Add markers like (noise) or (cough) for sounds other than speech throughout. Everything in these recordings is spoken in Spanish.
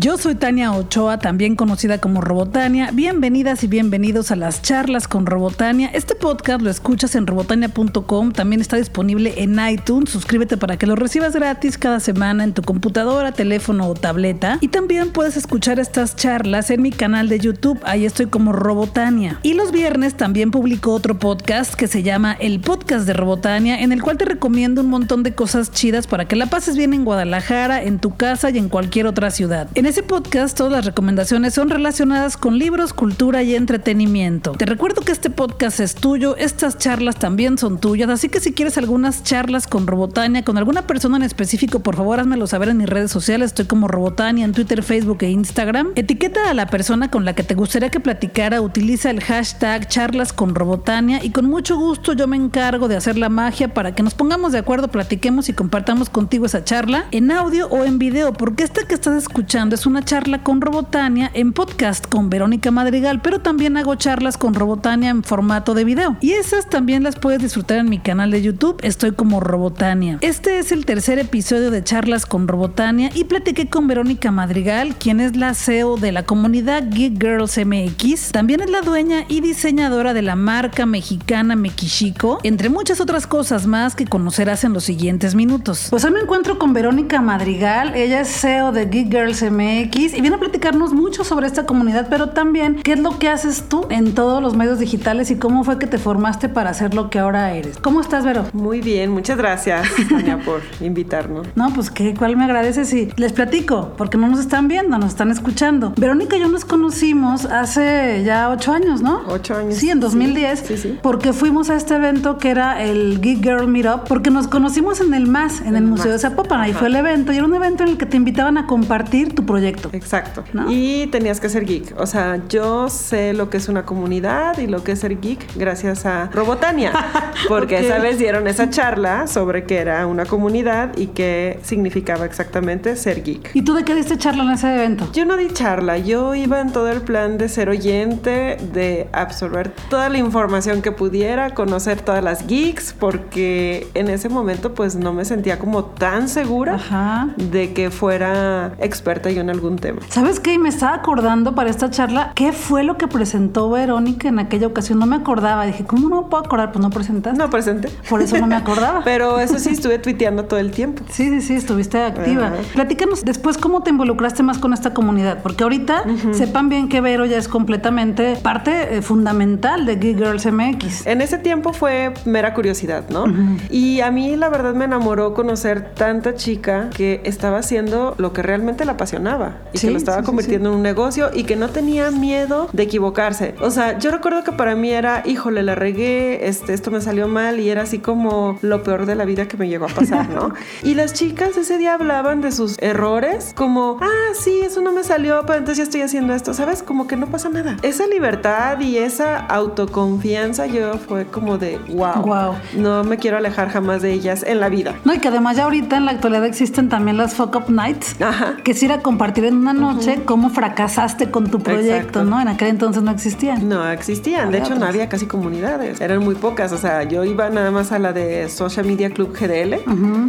Yo soy Tania Ochoa, también conocida como Robotania. Bienvenidas y bienvenidos a las charlas con Robotania. Este podcast lo escuchas en robotania.com, también está disponible en iTunes. Suscríbete para que lo recibas gratis cada semana en tu computadora, teléfono o tableta. Y también puedes escuchar estas charlas en mi canal de YouTube, ahí estoy como Robotania. Y los viernes también publico otro podcast que se llama El Podcast de Robotania, en el cual te recomiendo un montón de cosas chidas para que la pases bien en Guadalajara, en tu casa y en cualquier otra ciudad. Ese podcast todas las recomendaciones son relacionadas con libros, cultura y entretenimiento. Te recuerdo que este podcast es tuyo, estas charlas también son tuyas, así que si quieres algunas charlas con Robotania, con alguna persona en específico, por favor házmelo saber en mis redes sociales, estoy como Robotania en Twitter, Facebook e Instagram. Etiqueta a la persona con la que te gustaría que platicara, utiliza el hashtag charlas con Robotania y con mucho gusto yo me encargo de hacer la magia para que nos pongamos de acuerdo, platiquemos y compartamos contigo esa charla en audio o en video, porque este que estás escuchando es una charla con Robotania en podcast con Verónica Madrigal, pero también hago charlas con Robotania en formato de video. Y esas también las puedes disfrutar en mi canal de YouTube, estoy como Robotania. Este es el tercer episodio de charlas con Robotania y platiqué con Verónica Madrigal, quien es la CEO de la comunidad Geek Girls MX. También es la dueña y diseñadora de la marca mexicana Mekishiko, entre muchas otras cosas más que conocerás en los siguientes minutos. Pues hoy me encuentro con Verónica Madrigal, ella es CEO de Geek Girls MX y viene a platicarnos mucho sobre esta comunidad, pero también qué es lo que haces tú en todos los medios digitales y cómo fue que te formaste para ser lo que ahora eres. ¿Cómo estás, Vero? Muy bien, muchas gracias, Tania, (laughs) por invitarnos. No, pues qué, ¿cuál me agradeces? Y les platico, porque no nos están viendo, nos están escuchando. Verónica y yo nos conocimos hace ya ocho años, ¿no? Ocho años. Sí, en 2010. Sí, sí. Porque fuimos a este evento que era el Geek Girl Meetup, porque nos conocimos en el MAS, en el, Museo de Zapopan. Ahí fue el evento y era un evento en el que te invitaban a compartir tu proyecto. Exacto. Y tenías que ser geek. O sea, yo sé lo que es una comunidad y lo que es ser geek gracias a Robotania. (laughs) Porque esa vez dieron esa charla sobre qué era una comunidad y qué significaba exactamente ser geek. ¿Y tú de qué diste charla en ese evento? Yo no di charla, yo iba en todo el plan de ser oyente, de absorber toda la información que pudiera, conocer todas las geeks, porque en ese momento pues no me sentía como tan segura Ajá. de que fuera experta yo en algún tema. ¿Sabes qué? Y Me estaba acordando para esta charla qué fue lo que presentó Verónica en aquella ocasión. No me acordaba. Dije, ¿cómo no me puedo acordar? Pues no presentaste. No presente. Por eso no me acordaba. (laughs) Pero eso sí, estuve tuiteando todo el tiempo. Sí, sí, sí, estuviste activa. Platícanos después cómo te involucraste más con esta comunidad, porque ahorita sepan bien que Vero ya es completamente parte eh, fundamental de Geek Girls MX. En ese tiempo fue mera curiosidad, ¿no? Y a mí la verdad me enamoró conocer tanta chica que estaba haciendo lo que realmente la apasionaba y Sí, que lo estaba sí, sí, convirtiendo en un negocio y que no tenía miedo de equivocarse. O sea, yo recuerdo que para mí era, híjole, la regué, este, esto me salió mal y era así como lo peor de la vida que me llegó a pasar, ¿no? (laughs) y las chicas ese día hablaban de sus errores como, ah, sí, eso no me salió, pero entonces ya estoy haciendo esto, ¿sabes? Como que no pasa nada. Esa libertad y esa autoconfianza yo fue como de, wow, Guau. no me quiero alejar jamás de ellas en la vida. No, y que además ya ahorita en la actualidad existen también las Fuck Up Nights, Ajá. que es ir a compartir en una noche cómo fracasaste con tu proyecto, Exacto. ¿no? En aquel entonces no existían. No existían, de hecho no había casi comunidades, eran muy pocas, o sea, yo iba nada más a la de Social Media Club GDL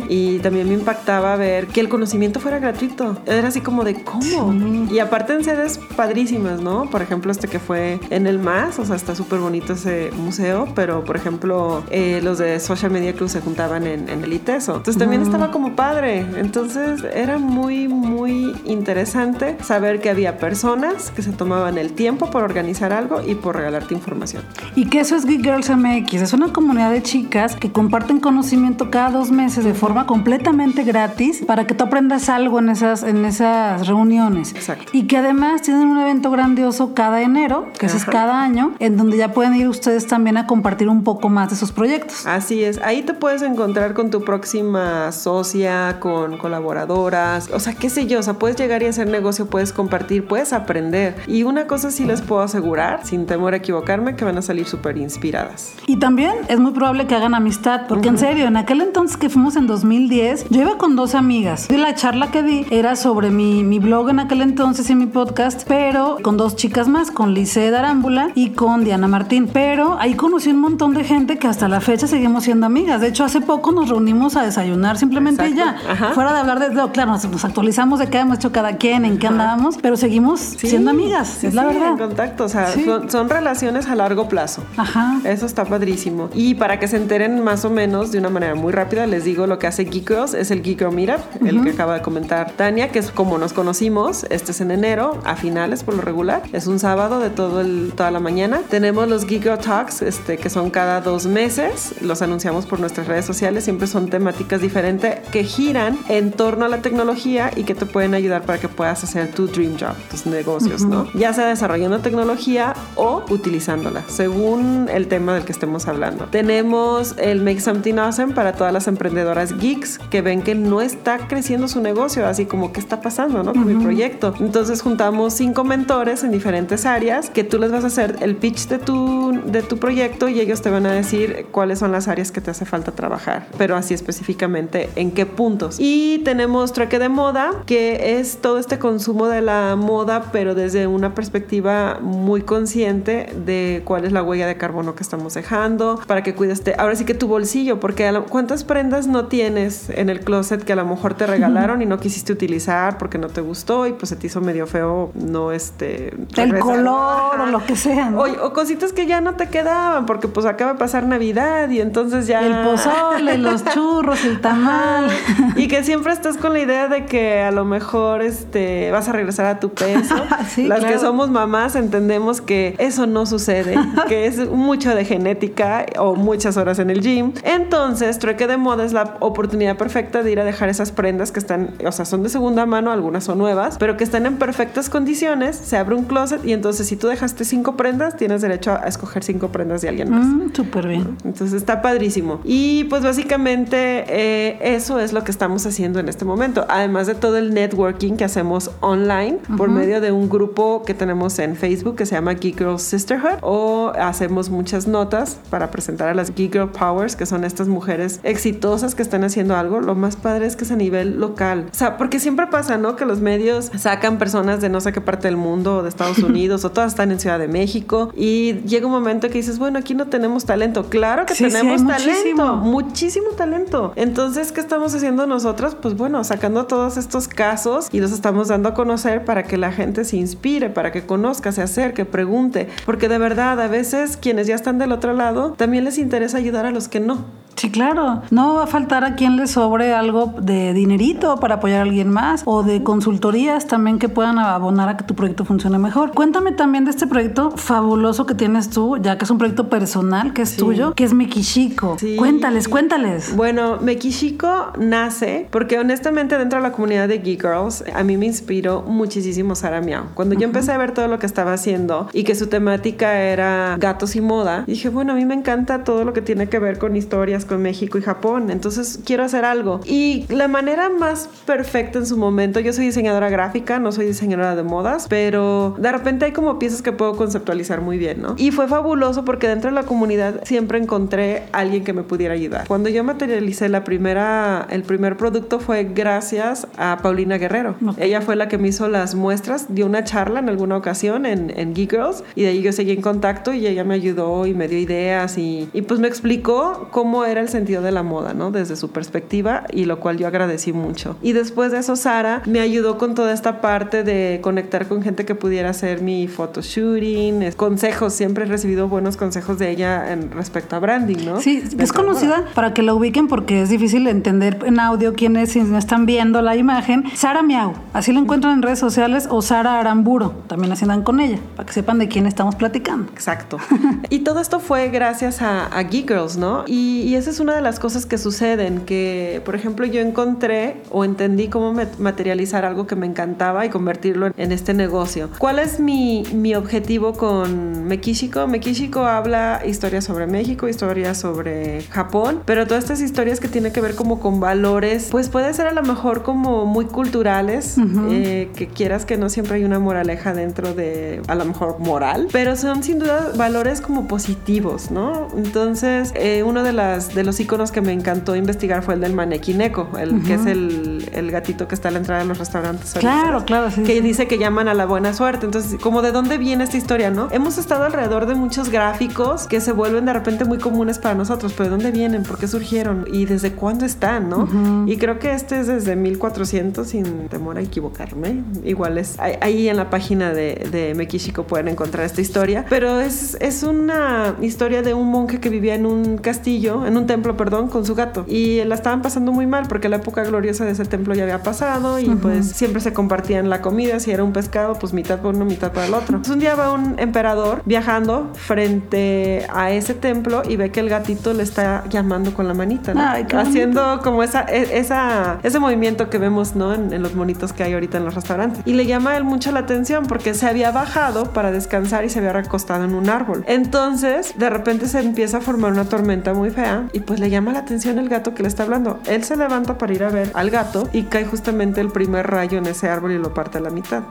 y también me impactaba ver que el conocimiento fuera gratuito, era así como de cómo, y aparte en sedes padrísimas, ¿no? Por ejemplo, este que fue en el MAS, o sea, está súper bonito ese museo, pero por ejemplo, eh, los de Social Media Club se juntaban en, en el ITESO, entonces también estaba como padre, entonces era muy, muy interesante saber que había personas que se tomaban el tiempo por organizar algo y por regalarte información. Y que eso es Geek Girls MX, es una comunidad de chicas que comparten conocimiento cada dos meses de forma completamente gratis para que tú aprendas algo en esas, en esas reuniones. Exacto. Y que además tienen un evento grandioso cada enero, que ese es Ajá. cada año, en donde ya pueden ir ustedes también a compartir un poco más de sus proyectos. Así es, ahí te puedes encontrar con tu próxima socia, con colaboradoras, o sea, qué sé yo, o sea, puedes llegar y hacer negocio, puedes compartir, puedes aprender. Y una cosa sí les puedo asegurar, sin temor a equivocarme, que van a salir súper inspiradas. Y también es muy probable que hagan amistad, porque en serio, en aquel entonces que fuimos en 2010, yo iba con dos amigas. Y la charla que di era sobre mi, mi blog en aquel entonces y mi podcast, pero con dos chicas más, con Lice Arámbula y con Diana Martín. Pero ahí conocí un montón de gente que hasta la fecha seguimos siendo amigas. De hecho, hace poco nos reunimos a desayunar simplemente ya. Fuera de hablar de, claro, nos, actualizamos de qué hemos hecho cada quien, en qué andábamos, pero seguimos siendo amigas, es la verdad. En contacto, o sea, son, relaciones a largo plazo. Ajá. Eso está padrísimo. Y para que se enteren más o menos de una manera muy rápida, les digo lo que hace Geek Girls, es el Geek Girl Meetup, el que acaba de comentar Tania, que es como nos conocimos, este es en enero, a finales por lo regular, es un sábado de todo el, toda la mañana. Tenemos los Geek Girl Talks, este, que son cada dos meses, los anunciamos por nuestras redes sociales, siempre son temáticas diferentes que giran en torno a la tecnología y que te pueden ayudar para que puedas hacer tu dream job, tus negocios, ¿no? Ya sea desarrollando tecnología o utilizándola, según el tema del que estemos hablando. Tenemos el Make Something Awesome para todas las emprendedoras geeks que ven que no está creciendo su negocio, así como qué está pasando, ¿no? Con mi proyecto. Entonces juntamos cinco mentores en diferentes áreas que tú les vas a hacer el pitch de tu, de tu proyecto y ellos te van a decir cuáles son las áreas que te hace falta trabajar, pero así específicamente en qué puntos. Y tenemos Trueque de Moda, que es todo este consumo de la moda, pero desde una perspectiva muy consciente de cuál es la huella de carbono que estamos dejando, para que cuides, ahora sí que tu bolsillo, porque ¿cuántas prendas no tienes en el closet que a lo mejor te regalaron y no quisiste utilizar porque no te gustó y pues se te hizo medio feo, no este... El color o lo que sea. O, o, cositas que ya no te quedaban porque pues acaba de pasar Navidad y entonces ya... El pozole, los churros, el tamal. y que siempre estás con la idea de que a lo mejor este, vas a regresar a tu peso. (laughs) Las que somos mamás entendemos que eso no sucede, (laughs) que es mucho de genética o muchas horas en el gym. Entonces, trueque de moda es la oportunidad perfecta de ir a dejar esas prendas que están, o sea, son de segunda mano, algunas son nuevas, pero que están en perfectas condiciones. Se abre un closet y entonces si tú dejaste cinco prendas, tienes derecho a escoger cinco prendas de alguien más. Mm, Súper bien. Entonces está padrísimo. Y pues básicamente eh, eso es lo que estamos haciendo en este momento. Además de todo el networking que hacemos online por medio de un grupo que tenemos en Facebook que se llama Geek Girl Sisterhood o hacemos muchas notas para presentar a las Geek Girl Powers, que son estas mujeres exitosas que están haciendo algo. Lo más padre es que es a nivel local. O sea, porque siempre pasa, ¿no? Que los medios sacan personas de no sé qué parte del mundo o de Estados (laughs) Unidos o todas están en Ciudad de México y llega un momento que dices, bueno, aquí no tenemos talento. Claro que tenemos talento, muchísimo. talento. Entonces, ¿qué estamos haciendo nosotros? Pues bueno, sacando todos estos casos y los estamos dando a conocer para que la gente se inspire, para que conozca, se acerque, pregunte. Porque de verdad, a veces quienes ya están del otro lado, también les interesa ayudar a los que no. Sí, claro. No va a faltar a quien le sobre algo de dinerito para apoyar a alguien más o de consultorías también que puedan abonar a que tu proyecto funcione mejor. Cuéntame también de este proyecto fabuloso que tienes tú, ya que es un proyecto personal que es tuyo, que es Mekishiko. Cuéntales, cuéntales. Bueno, Mekishiko nace porque honestamente dentro de la comunidad de Geek Girls a mí me inspiró muchísimo Sara Miao. Cuando yo empecé a ver todo lo que estaba haciendo y que su temática era gatos y moda, dije, bueno, a mí me encanta todo lo que tiene que ver con historias con México y Japón, entonces quiero hacer algo. Y la manera más perfecta en su momento, yo soy diseñadora gráfica, no soy diseñadora de modas, pero de repente hay como piezas que puedo conceptualizar muy bien, ¿no? Y fue fabuloso porque dentro de la comunidad siempre encontré alguien que me pudiera ayudar. Cuando yo materialicé la primera, el primer producto fue gracias a Paulina Guerrero. Ella fue la que me hizo las muestras, dio una charla en alguna ocasión en, en Geek Girls y de ahí yo seguí en contacto y ella me ayudó y me dio ideas y, y pues me explicó cómo era el sentido de la moda, ¿no? Desde su perspectiva y lo cual yo agradecí mucho. Y después de eso, Sara me ayudó con toda esta parte de conectar con gente que pudiera hacer mi photoshooting, consejos. Siempre he recibido buenos consejos de ella en respecto a branding, ¿no? Sí, es conocida para que la ubiquen porque es difícil entender en audio quiénes si no están viendo la imagen. Sara Miau, así la encuentran en redes sociales o Sara Aramburo, también así andan con ella, para que sepan de quién estamos platicando. Exacto. (laughs) y todo esto fue gracias a, a Geek Girls, ¿no? Y, y esa es una de las cosas que suceden, que por ejemplo yo encontré o entendí cómo materializar algo que me encantaba y convertirlo en, este negocio. ¿Cuál es mi, mi objetivo con Mekishiko? Mekishiko habla historias sobre México, historias sobre Japón, pero todas estas historias que tienen que ver como con valores, pues puede ser a lo mejor como muy culturales, eh, que quieras que no siempre hay una moraleja dentro de a lo mejor moral, pero son sin duda valores como positivos, ¿no? Entonces, eh, una de las las de los iconos que me encantó investigar fue el del manequineco, el que es el, el, gatito que está a la entrada de los restaurantes. Claro, claro, sí. Que dice que llaman a la buena suerte. Entonces, como de dónde viene esta historia, ¿no? Hemos estado alrededor de muchos gráficos que se vuelven de repente muy comunes para nosotros, pero ¿de dónde vienen? ¿Por qué surgieron? ¿Y desde cuándo están, no? Y creo que este es desde 1400, sin temor a equivocarme. Igual es ahí en la página de, de Mekishiko pueden encontrar esta historia, pero es, es una historia de un monje que vivía en un castillo, en un templo, perdón, con su gato. Y la estaban pasando muy mal porque la época gloriosa de ese templo ya había pasado y pues siempre se compartían la comida. Si era un pescado, pues mitad para uno, mitad para el otro. Entonces un día va un emperador viajando frente a ese templo y ve que el gatito le está llamando con la manita, haciendo como esa, e, esa, ese movimiento que vemos ¿no? En, los monitos que hay ahorita en los restaurantes. Y le llama a él mucho la atención porque se había bajado para descansar y se había recostado en un árbol. Entonces, de repente se empieza a formar una tormenta muy fea y pues le llama la atención el gato que le está hablando. Él se levanta para ir a ver al gato y cae justamente el primer rayo en ese árbol y lo parte a la mitad.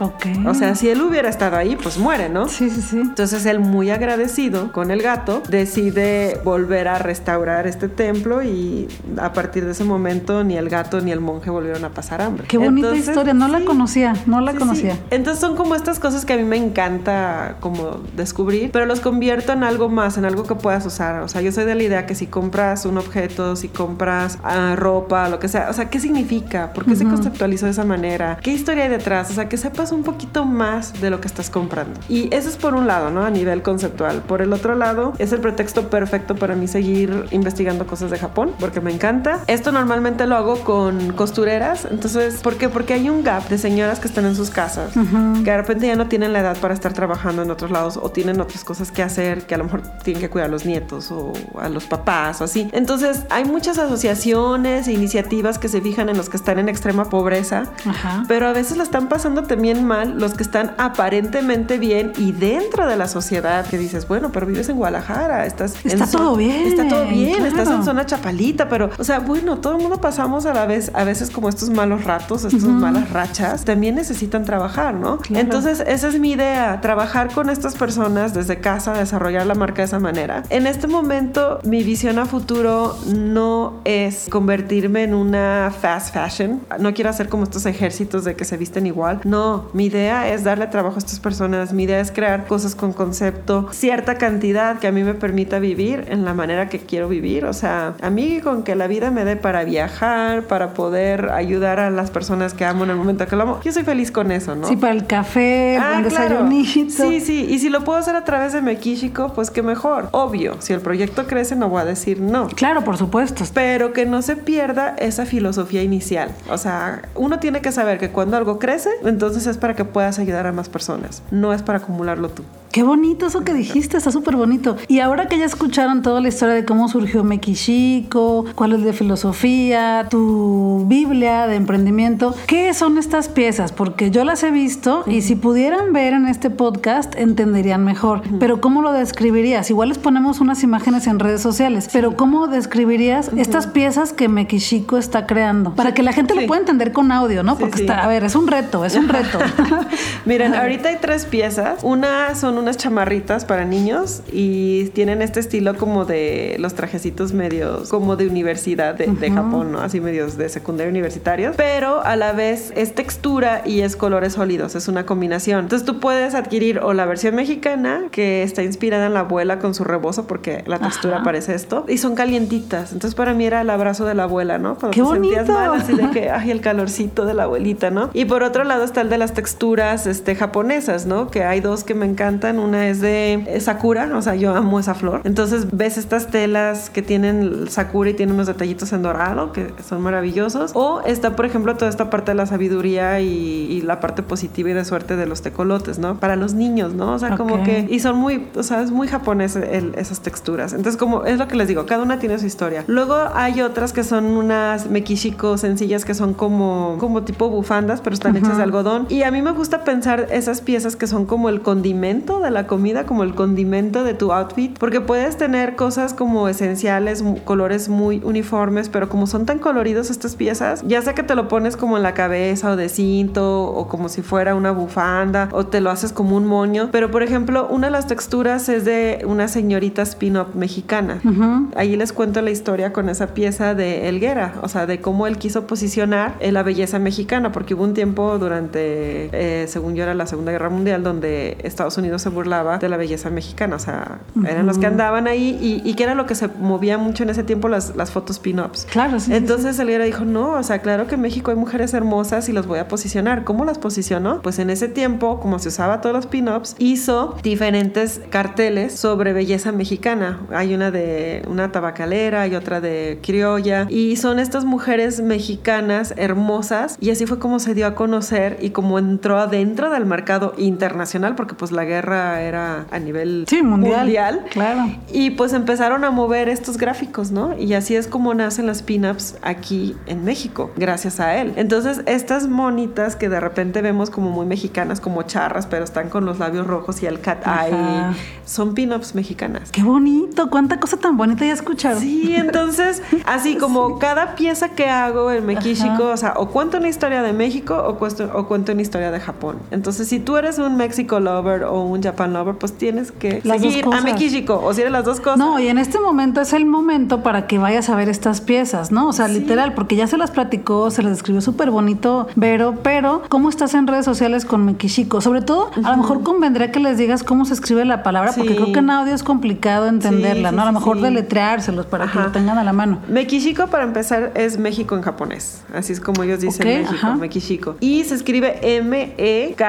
O sea, si él hubiera estado ahí, pues muere, ¿no? Sí, sí, sí. Entonces él muy agradecido con el gato decide volver a restaurar este templo y a partir de ese momento ni el gato ni el monje volvieron a pasar hambre. Qué bonita historia, no la conocía, no la conocía. Entonces son como estas cosas que a mí me encanta como descubrir, pero los convierto en algo más, en algo que puedas usar. O sea, yo soy de la idea que si compras un objeto, si compras ah, ropa, lo que sea, o sea, ¿qué significa? ¿Por qué se conceptualizó de esa manera? ¿Qué historia hay detrás? O sea, que sepas un poquito más de lo que estás comprando. Y eso es por un lado, ¿no? A nivel conceptual. Por el otro lado, es el pretexto perfecto para mí seguir investigando cosas de Japón, porque me encanta. Esto normalmente lo hago con costureras. Entonces, ¿por qué? Porque hay un gap de señoras que están en sus casas, que de repente ya no tienen la edad para estar trabajando en otros lados o tienen otras cosas que hacer, que a lo mejor tienen que cuidar a los nietos o a los papás o así. Entonces, hay muchas asociaciones e iniciativas que se fijan en los que están en extrema pobreza, pero a veces la están pasando también mal los que están aparentemente bien y dentro de la sociedad que dices, bueno, pero vives en Guadalajara, estás... Está todo bien. Está todo bien, estás en zona chapalita, pero, o sea, bueno, todo el mundo pasamos a la vez, a veces como estos malos ratos, estas malas rachas, también necesitan trabajar, ¿no? Entonces, esa es mi idea, trabajar con estas personas desde casa, desarrollar la marca de esa manera. En este momento, mi visión a futuro no es convertirme en una fast fashion, no quiero hacer como estos ejércitos de que se visten igual, no, mi idea es darle trabajo a estas personas, mi idea es crear cosas con concepto, cierta cantidad que a mí me permita vivir en la manera que quiero vivir, o sea, a mí con que la vida me dé para viajar, para poder ayudar a las personas que amo en el momento que lo amo, yo soy feliz con eso, ¿no? Sí, para el café, ah, el desayunito. Sí, sí, y si lo puedo hacer a través de Mekishiko, pues qué mejor. Obvio, si el proyecto crece no voy a decir no. Claro, por supuesto. Pero que no se pierda esa filosofía inicial. O sea, uno tiene que saber que cuando algo crece, entonces es para que puedas ayudar a más personas, no es para acumularlo tú. Qué bonito eso que dijiste, está súper bonito. Y ahora que ya escucharon toda la historia de cómo surgió Mekishiko, cuál es de filosofía, tu Biblia de emprendimiento, ¿qué son estas piezas? Porque yo las he visto y si pudieran ver en este podcast entenderían mejor. Pero ¿cómo lo describirías? Igual les ponemos unas imágenes en redes sociales, pero ¿cómo describirías estas piezas que Mekishiko está creando? Para que la gente lo pueda entender con audio, ¿no? Porque está, a ver, es un reto, es un reto. (laughs) Miren, ahorita hay tres piezas. Una son unas chamarritas para niños y tienen este estilo como de los trajecitos medios como de universidad de, Japón, ¿no? Así medios de secundaria universitarios, pero a la vez es textura y es colores sólidos, es una combinación. Entonces tú puedes adquirir o la versión mexicana que está inspirada en la abuela con su rebozo porque la textura parece esto y son calientitas. Entonces para mí era el abrazo de la abuela, ¿no? Cuando Qué te sentías mal, así de que, (laughs) ay, el calorcito de la abuelita, ¿no? Y por otro lado está el de las texturas este, japonesas, ¿no? Que hay dos que me encantan una es de Sakura, o sea, yo amo esa flor. Entonces ves estas telas que tienen Sakura y tienen unos detallitos en dorado que son maravillosos. O está, por ejemplo, toda esta parte de la sabiduría y, la parte positiva y de suerte de los tecolotes, ¿no? Para los niños, ¿no? O sea, como que... Y son muy, o sea, es muy japonés esas texturas. Entonces, como es lo que les digo, cada una tiene su historia. Luego hay otras que son unas mekishiko sencillas que son como, como tipo bufandas, pero están hechas de algodón. Y a mí me gusta pensar esas piezas que son como el condimento condimento de la comida, como el condimento de tu outfit, porque puedes tener cosas como esenciales, colores muy uniformes, pero como son tan coloridos estas piezas, ya sea que te lo pones como en la cabeza o de cinto o como si fuera una bufanda o te lo haces como un moño, pero por ejemplo, una de las texturas es de una señorita spin-up mexicana. Ahí les cuento la historia con esa pieza de Elguera, o sea, de cómo él quiso posicionar la belleza mexicana, porque hubo un tiempo durante, eh, según yo era la Segunda Guerra Mundial, donde Estados Unidos se burlaba de la belleza mexicana, o sea, eran los que andaban ahí y, que era lo que se movía mucho en ese tiempo las, las fotos pin-ups. Claro, sí. Entonces sí, dijo, no, o sea, claro que en México hay mujeres hermosas y las voy a posicionar. ¿Cómo las posicionó? Pues en ese tiempo, como se usaba todos los pin-ups, hizo diferentes carteles sobre belleza mexicana. Hay una de una tabacalera y otra de criolla y son estas mujeres mexicanas hermosas y así fue como se dio a conocer y como entró adentro del mercado internacional porque pues la guerra era a nivel mundial, mundial. Claro. Y pues empezaron a mover estos gráficos, ¿no? Y así es como nacen las pin-ups aquí en México, gracias a él. Entonces, estas monitas que de repente vemos como muy mexicanas, como charras, pero están con los labios rojos y el cat eye, son pin-ups mexicanas. Qué bonito, cuánta cosa tan bonita ya escuchado. Sí, entonces, (laughs) así como cada pieza que hago en México, o sea, o cuento una historia de México o, cuento, o cuento una historia de Japón. Entonces, si tú eres un México lover o un Japan pues tienes que las seguir a México o si eres las dos cosas. No, y en este momento es el momento para que vayas a ver estas piezas, ¿no? O sea, literal, porque ya se las platicó, se las describió súper bonito, Vero, pero ¿cómo estás en redes sociales con Mekishiko? Sobre todo, a lo mejor convendría que les digas cómo se escribe la palabra, porque creo que en audio es complicado entenderla, ¿no? A lo mejor deletreárselos para que lo tengan a la mano. Mekishiko, para empezar, es México en japonés. Así es como ellos dicen México, Mekishiko. Y se escribe M-E-K-I-S-H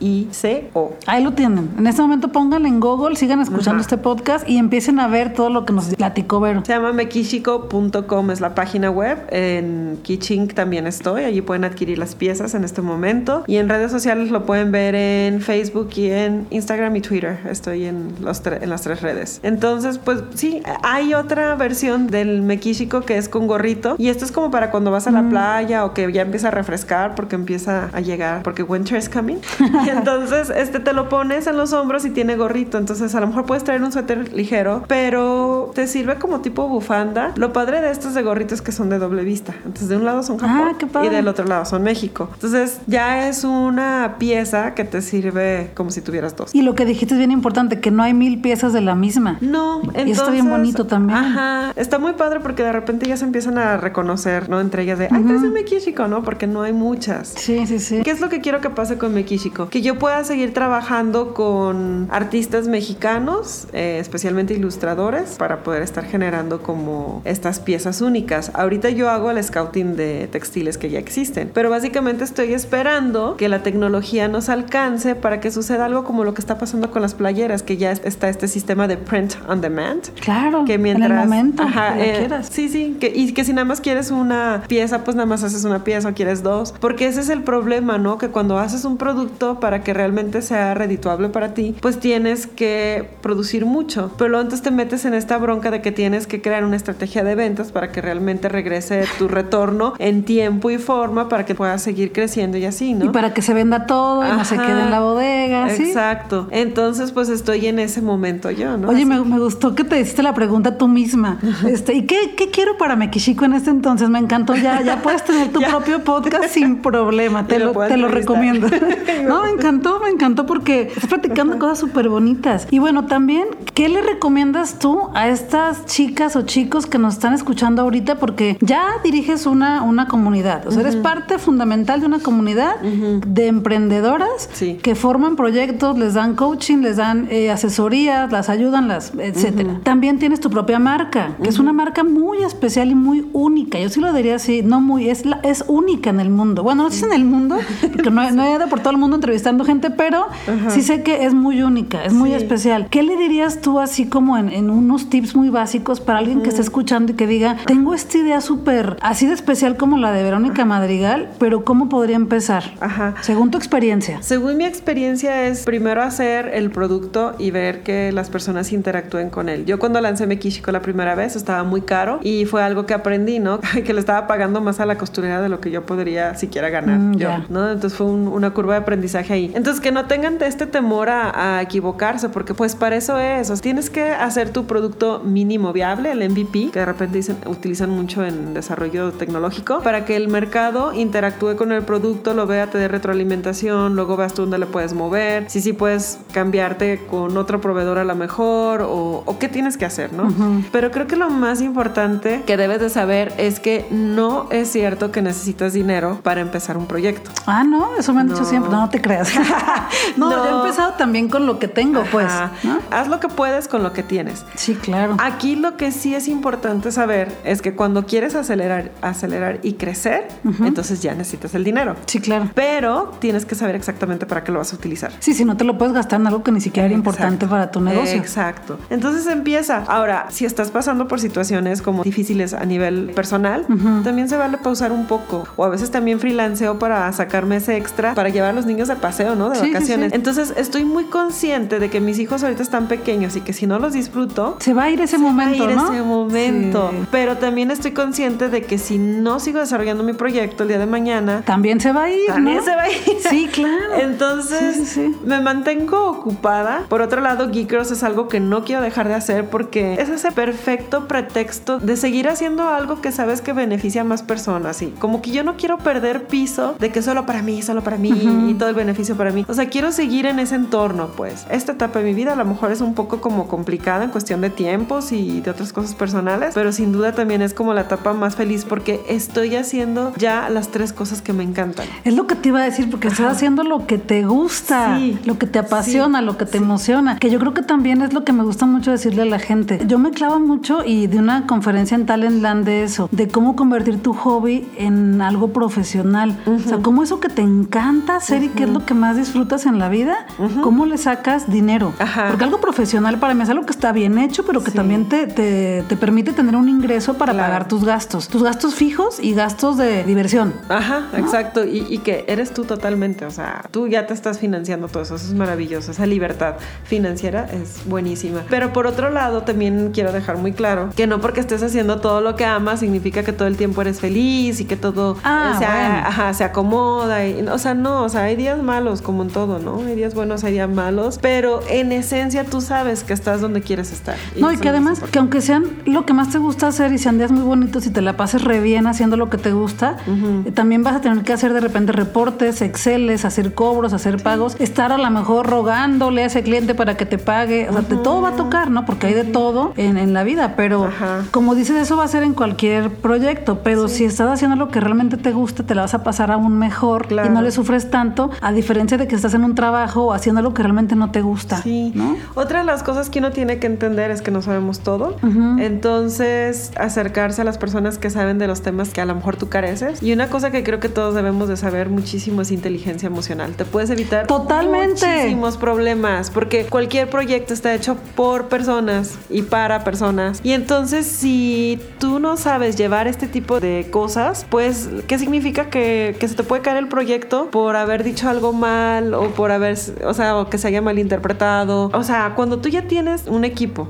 I-C-O. Ahí lo tienen. En este momento pónganle en Google, sigan escuchando este podcast y empiecen a ver todo lo que nos platicó Vero. Se llama mekishiko.com, es la página web. En Kichink también estoy. Allí pueden adquirir las piezas en este momento. Y en redes sociales lo pueden ver en Facebook y en Instagram y Twitter. Estoy en, los en las tres redes. Entonces, pues sí, hay otra versión del mekishiko que es con gorrito. Y esto es como para cuando vas a la mm. playa o que ya empieza a refrescar porque empieza a llegar, porque winter is coming. (laughs) (laughs) entonces, este te lo pones en los hombros y tiene gorrito. Entonces, a lo mejor puedes traer un suéter ligero, pero te sirve como tipo bufanda. Lo padre de estos de gorritos es que son de doble vista. Entonces, de un lado son Japón ah, y del otro lado son México. Entonces, ya es una pieza que te sirve como si tuvieras dos. Y lo que dijiste es bien importante, que no hay mil piezas de la misma. No, entonces. Y está bien bonito también. Ajá. Está muy padre porque de repente ya se empiezan a reconocer, ¿no? Entre ellas de, ay, es de Mekishiko, ¿no? Porque no hay muchas. Sí, sí, sí. ¿Qué es lo que quiero que pase con Mekishiko? Que yo pueda seguir trabajando con artistas mexicanos, eh, especialmente ilustradores, para poder estar generando como estas piezas únicas. Ahorita yo hago el scouting de textiles que ya existen, pero básicamente estoy esperando que la tecnología nos alcance para que suceda algo como lo que está pasando con las playeras, que ya está este sistema de print on demand. Claro, que mientras, en el momento ajá, eh, Sí, sí, que, y que si nada más quieres una pieza, pues nada más haces una pieza o quieres dos, porque ese es el problema, ¿no? Que cuando haces un producto para que realmente sea redituable para ti, pues tienes que producir mucho. Pero luego entonces te metes en esta bronca de que tienes que crear una estrategia de ventas para que realmente regrese tu retorno en tiempo y forma para que puedas seguir creciendo y así, ¿no? Y para que se venda todo y no se quede en la bodega, ¿sí? Exacto. Entonces, pues estoy en ese momento yo, ¿no? Oye, me, gustó que te hiciste la pregunta tú misma. Este, ¿Y qué, qué quiero para Mekishiko en este entonces? Me encantó. Ya, ya puedes tener tu (laughs) propio podcast sin problema. Te lo, te lo recomiendo. (laughs) no, me encantó, me encantó porque estás platicando cosas súper bonitas. Y bueno, también, ¿qué le recomiendas tú a estas chicas o chicos que nos están escuchando ahorita? Porque ya diriges una, una comunidad, o sea, eres parte fundamental de una comunidad de emprendedoras que forman proyectos, les dan coaching, les dan eh, asesorías, las ayudan, las, etcétera. También tienes tu propia marca, que es una marca muy especial y muy única. Yo sí lo diría así, no muy, es, la, es única en el mundo. Bueno, no sé si en el mundo, (laughs) porque no, no he ido por todo el mundo entrevistando gente, pero sí sé que es muy única, es muy especial. ¿Qué le dirías tú así como en, unos tips muy básicos para alguien que esté escuchando y que diga, tengo esta idea súper así de especial como la de Verónica Madrigal, pero ¿cómo podría empezar? Ajá. Según tu experiencia. Según mi experiencia es primero hacer el producto y ver que las personas interactúen con él. Yo cuando lancé Mekishiko la primera vez estaba muy caro y fue algo que aprendí, ¿no? (laughs) que le estaba pagando más a la costurera de lo que yo podría siquiera ganar mm, yo, ¿no? Entonces fue una curva de aprendizaje ahí. Entonces, que no tengan este temor a, a equivocarse, porque pues para eso es. O sea, tienes que hacer tu producto mínimo viable, el MVP, que de repente dicen, utilizan mucho en desarrollo tecnológico, para que el mercado interactúe con el producto, lo vea, te dé retroalimentación, luego veas tú dónde le puedes mover, si sí puedes cambiarte con otro proveedor a lo mejor, o, o qué tienes que hacer, ¿no? Pero creo que lo más importante que debes de saber es que no es cierto que necesitas dinero para empezar un proyecto. Ah, no, eso me han dicho No. siempre. No, no te creas. (laughs) no, yo he No. empezado también con lo que tengo, pues. ¿no? Haz lo que puedes con lo que tienes. Sí, claro. Aquí lo que sí es importante saber es que cuando quieres acelerar, acelerar y crecer, entonces ya necesitas el dinero. Sí, claro. Pero tienes que saber exactamente para qué lo vas a utilizar. Sí, si no te lo puedes gastar en algo que ni siquiera era importante para tu negocio. Exacto. Entonces empieza. Ahora, si estás pasando por situaciones como difíciles a nivel personal, también se vale pausar un poco. O a veces también freelanceo para sacarme ese extra para llevar a los niños de paseo, ¿no? De Sí, vacaciones. sí. Entonces estoy muy consciente de que mis hijos ahorita están pequeños y que si no los disfruto, Se va a ir ese va a momento, ir ¿no? ese momento. Pero también estoy consciente de que si no sigo desarrollando mi proyecto el día de mañana, También se va a ir, también ¿no? se va a ir. Sí, claro. Entonces, me mantengo ocupada. Por otro lado, Geekers es algo que no quiero dejar de hacer porque es ese perfecto pretexto de seguir haciendo algo que sabes que beneficia a más personas. Y como que yo no quiero perder piso de que solo para mí, solo para mí y todo el beneficio para mí. O sea, quiero seguir en ese entorno, pues. Esta etapa de mi vida a lo mejor es un poco como complicada en cuestión de tiempos y de otras cosas personales, pero sin duda también es como la etapa más feliz porque estoy haciendo ya las tres cosas que me encantan. Es lo que te iba a decir, porque estás haciendo lo que te gusta, Sí, lo que te apasiona, lo que te emociona, que yo creo que también es lo que me gusta mucho decirle a la gente. Yo me clavo mucho y de una conferencia en Talentland de eso, de cómo convertir tu hobby en algo profesional. O sea, cómo eso que te encanta hacer y qué es lo que más disfrutas en la vida, cómo le sacas dinero. Ajá. Porque algo profesional para mí es algo que está bien hecho, pero que Sí. también te, te- te permite tener un ingreso para Claro. pagar tus gastos, tus gastos fijos y gastos de diversión. Ajá, exacto. Y, y que eres tú totalmente. O sea, tú ya te estás financiando todo eso. Eso es maravilloso. Esa libertad financiera es buenísima. Pero por otro lado, también quiero dejar muy claro que no porque estés haciendo todo lo que amas significa que todo el tiempo eres feliz y que todo Ah, se, bueno. ajá, se acomoda. Y, o sea, no, o sea, hay días malos como en todo, ¿no? Hay días buenos, hay días malos. Pero en esencia tú sabes que estás donde quieres estar. No, y que además, que aunque sean lo que más te gusta hacer y sean días muy bonitos y te la pases re bien haciendo lo que te gusta, eh, también vas a tener que hacer de repente reportes, exceles, hacer cobros, hacer pagos, estar a lo mejor rogándole a ese cliente para que te pague. O sea, de todo va a tocar, ¿no? Porque hay de todo en, en la vida, pero Ajá. como dices, eso va a ser en cualquier proyecto, pero si estás haciendo lo que realmente te gusta, te la vas a pasar aún mejor Claro. y no le sufres tanto, a diferencia de que estás en un trabajo o haciendo lo que realmente no te gusta. Sí. ¿no? Otra de las cosas que uno tiene que entender es que no sabemos todo. Entonces, acercarse a las personas que saben de los temas que a lo mejor tú careces. Y una cosa que creo que todos debemos de saber muchísimo es inteligencia emocional. Te puedes evitar Totalmente. muchísimos problemas porque cualquier proyecto está hecho por personas y para personas. Y entonces, si tú no sabes llevar este tipo de cosas, pues, ¿qué significa que, que se te puede caer el proyecto por haber dicho algo mal o por haber, o sea, o que se haya malinterpretado? O sea, cuando tú ya tienes un equipo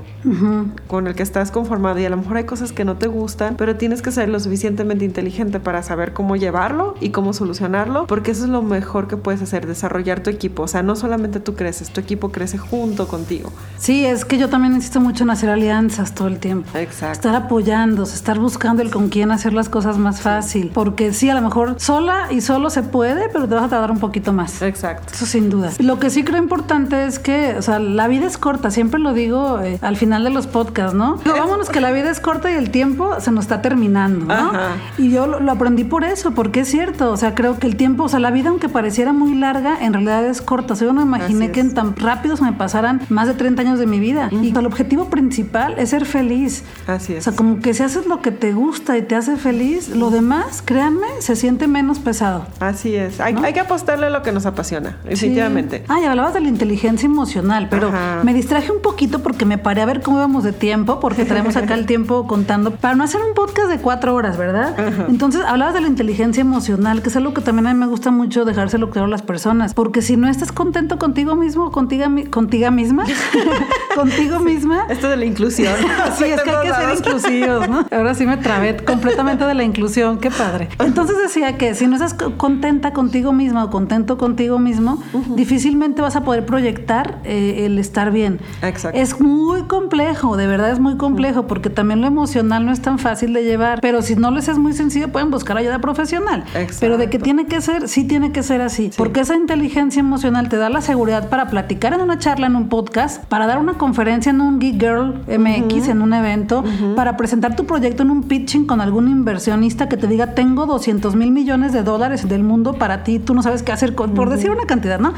con el que estás conformado y a lo mejor hay cosas que no te gustan, pero tienes que ser lo suficientemente inteligente para saber cómo llevarlo y cómo solucionarlo, porque eso es lo mejor que puedes hacer, desarrollar tu equipo. O sea, no solamente tú creces, tu equipo crece junto contigo. Sí, es que yo también insisto mucho en hacer alianzas todo el tiempo. Exacto. Estar apoyándose, estar buscando el con quién hacer las cosas más fácil. Porque sí, a lo mejor sola y solo se puede, pero te vas a tardar un poquito más. Exacto. Eso sin duda. Lo que sí creo importante es que, o sea, la vida es corta, siempre lo digo eh, al final de los podcasts, ¿no? Vámonos que la vida es corta y el tiempo se nos está terminando, ¿no? Ajá. Y yo lo, lo aprendí por eso, porque es cierto, o sea, creo que el tiempo, o sea, la vida aunque pareciera muy larga, en realidad es corta. O sea, yo no imaginé Así que es. en tan rápido se me pasaran más de 30 años de mi vida. Y el objetivo principal es ser feliz. Así O es. sea, como que si haces lo que te gusta y te hace feliz, lo demás, créanme, se siente menos pesado. Así es. Hay, hay que apostarle a lo que nos apasiona, definitivamente. Sí. Ah, y hablabas de la inteligencia emocional, pero Ajá. me distraje un poquito porque me paré a ver cómo íbamos de tiempo, porque traemos acá el (laughs) tiempo contando, para no hacer un podcast de cuatro horas, ¿verdad? Entonces, hablabas de la inteligencia emocional, que es algo que también a mí me gusta mucho dejárselo claro a las personas, porque si no estás contento contigo mismo, (laughs) contigo, contigo misma, contigo misma, Esto de la inclusión. (laughs) Sí, es que hay que ser inclusivos, ¿no? Ahora sí me trabé completamente de la inclusión, qué padre. Entonces decía que si no estás co- contenta contigo misma o contento contigo mismo, difícilmente vas a poder proyectar eh, el estar bien. Exacto. Es muy complejo, de verdad es muy complejo, porque también lo emocional no es tan fácil de llevar, pero si no les es muy sencillo, pueden buscar ayuda profesional. Pero de que tiene que ser, sí tiene que ser así, porque esa inteligencia emocional te da la seguridad para platicar en una charla, en un podcast, para dar una conferencia en un Geek Girl MX, en un evento, para presentar tu proyecto en un pitching con algún inversionista que te diga, tengo 200 mil millones de dólares del mundo para ti, tú no sabes qué hacer, con, por decir una cantidad, ¿no?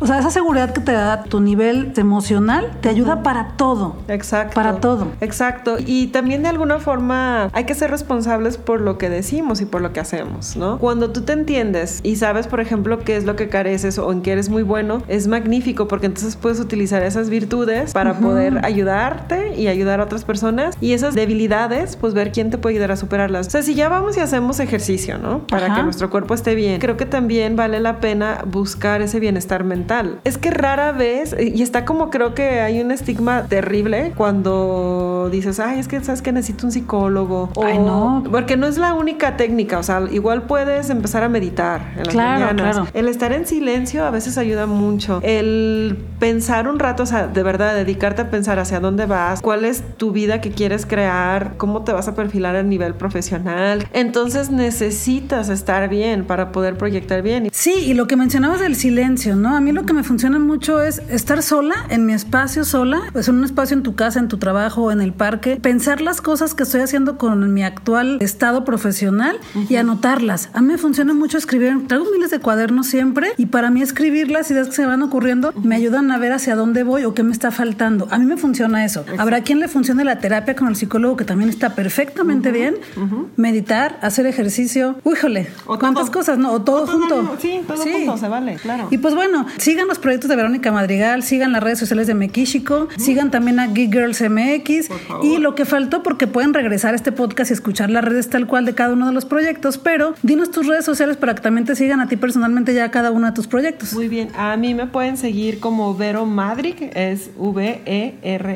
O sea, esa seguridad que te da tu nivel emocional te ayuda para todo. Exacto. Para todo. Exacto. Y también de alguna forma hay que ser responsables por lo que decimos y por lo que hacemos, ¿no? Cuando tú te entiendes y sabes, por ejemplo, qué es lo que careces o en qué eres muy bueno, es magnífico porque entonces puedes utilizar esas virtudes para poder ayudarte y ayudar a otras personas y esas debilidades, pues ver quién te puede ayudar a superarlas. O sea, si ya vamos y hacemos ejercicio, ¿no? Para que nuestro cuerpo esté bien, creo que también vale la pena buscar ese bienestar mental. Es que rara vez, y está como creo que hay un estigma terrible cuando dices, ay, es que sabes que necesito un psicólogo. Ay, no. Porque no es la única técnica, o sea, igual puedes empezar a meditar en las Claro, mañanas. claro. El estar en silencio a veces ayuda mucho. El pensar un rato, o sea, de verdad, dedicarte a pensar hacia dónde vas, cuál es tu vida que quieres crear, cómo te vas a perfilar a nivel profesional. Entonces necesitas estar bien para poder proyectar bien. Sí, y lo que mencionabas del silencio, ¿no? A mí lo que me funciona mucho es estar sola, en mi espacio sola, pues en un espacio en tu casa, en tu trabajo, en el parque, pensar las cosas que estoy haciendo con mi actual estado profesional y anotarlas. A mí me funciona mucho escribir, traigo miles de cuadernos siempre y para mí escribir las ideas que se van ocurriendo me ayudan a ver hacia dónde voy o qué me está faltando. A mí me funciona eso. Habrá quien le funcione la terapia con el psicólogo que también está perfectamente bien. Meditar, hacer ejercicio. Híjole, cuántas cosas, ¿no? O todo O todo, junto. sí, todo junto, se vale, claro. Y pues bueno, sigan los proyectos de Verónica Madrigal, sigan las redes sociales de Mekishiko, sigan también a Geek Girls MX y lo que faltó porque pueden regresar a este podcast y escuchar las redes tal cual de cada uno de los proyectos, pero dinos tus redes sociales para que también te sigan a ti personalmente ya cada uno de tus proyectos. Muy bien, a mí me pueden seguir como Vero Madric, es V-E-R-O-M-A-D-R-I-G.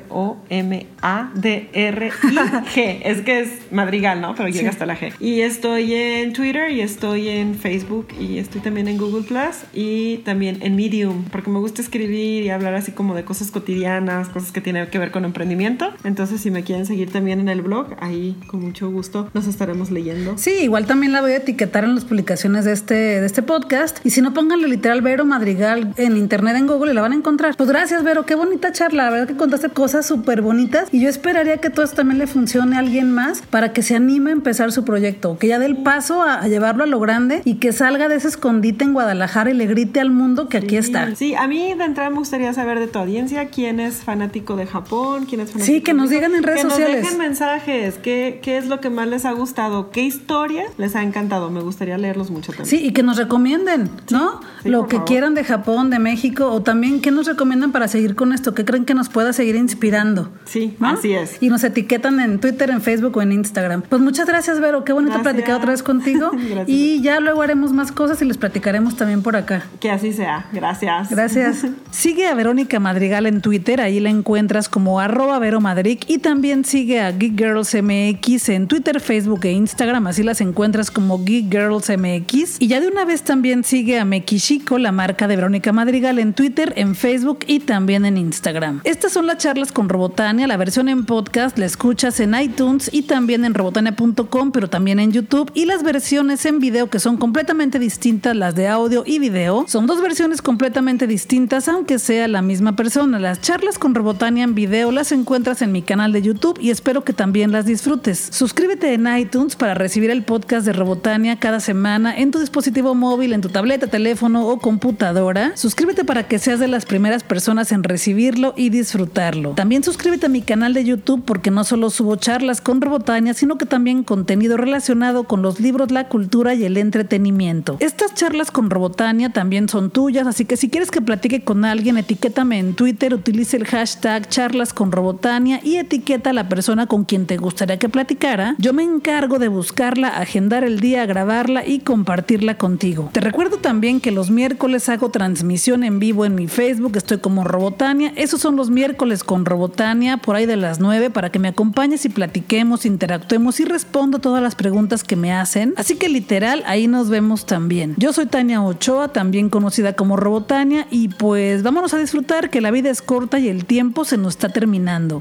(laughs) es que es Madrigal, ¿no? Pero llega hasta la G. Y estoy en Twitter y estoy en Facebook y estoy también en Google Plus y también en Medium, porque me gusta escribir y hablar así como de cosas cotidianas, cosas que tienen que ver con emprendimiento. Entonces, si me quieren seguir también en el blog, ahí con mucho gusto nos estaremos leyendo. Sí, igual también la voy a etiquetar en las publicaciones de este, de este podcast. Y si no, pónganle literal Vero Madrigal en internet, en Google, y la van a encontrar. Pues gracias, Vero, qué bonita charla. La verdad que contaste cosas súper bonitas. Y yo esperaría que todo esto también le funcione a alguien más para que se anime a empezar su proyecto. Que ya dé el paso a, a llevarlo a lo grande y que salga de ese escondite en Guadalajara y le grite al mundo que aquí está. Sí, a mí de entrada me gustaría saber de tu audiencia quién es fanático de Japón, quién es fanático Sí, que nos de- digan en redes que sociales. Nos dejen mensajes, qué, qué es lo que más les ha gustado, qué historia les ha encantado. Me gustaría leerlos mucho también. Sí, y que nos recomienden, ¿no? sí, Lo que favor. quieran de Japón, de México, o también qué nos recomiendan para seguir con esto, qué creen que nos pueda seguir inspirando. Sí, ¿no? así es. Y nos etiquetan en Twitter, en Facebook o en Instagram. Pues muchas gracias, Vero. Qué bonito Gracias. platicar otra vez contigo. (laughs) Y ya luego haremos más cosas y les platicaremos también por acá. Que así sea. Gracias. Gracias. (laughs) Sigue a Verónica Madrigal en Twitter, ahí la encuentras como arroba Vero Madrid y también sigue a Geek Girls MX en Twitter, Facebook e Instagram, así las encuentras como Geek Girls MX. Y ya de una vez también sigue a Mekishiko, la marca de Verónica Madrigal en Twitter, en Facebook y también en Instagram. Estas son las charlas con Robotania, la versión en podcast la escuchas en iTunes y también en robotania.com, pero también en YouTube y las versiones en video que son completamente distintas, las de audio y video, son dos versiones completamente distintas, aunque sea la misma persona. Las charlas con Robotania en video las encuentras en mi canal de YouTube y espero que también las disfrutes. Suscríbete en iTunes para recibir el podcast de Robotania cada semana en tu dispositivo móvil, en tu tableta, teléfono o computadora. Suscríbete para que seas de las primeras personas en recibirlo y disfrutarlo. También suscríbete a mi canal de YouTube porque no solo subo charlas con Robotania, sino que también contenido relacionado con los libros, la cultura y el entretenimiento. Estas charlas con Robotania también son tuyas, así que si quieres que platique con alguien, etiquétame en Twitter, utilice el hashtag charlas con Robotania y etiqueta a la persona con quien te gustaría que platicara. Yo me encargo de buscarla, agendar el día, grabarla y compartirla contigo. Te recuerdo también que los miércoles hago transmisión en vivo en mi Facebook, estoy como Robotania. Esos son los miércoles con Robotania, por ahí de las 9, para que me acompañes y platiquemos, interactuemos y respondo todas las preguntas que me hacen. Así que literal, ahí nos vemos también. Yo soy Tania Ochoa. También conocida como Robotania, y pues vámonos a disfrutar que la vida es corta y el tiempo se nos está terminando.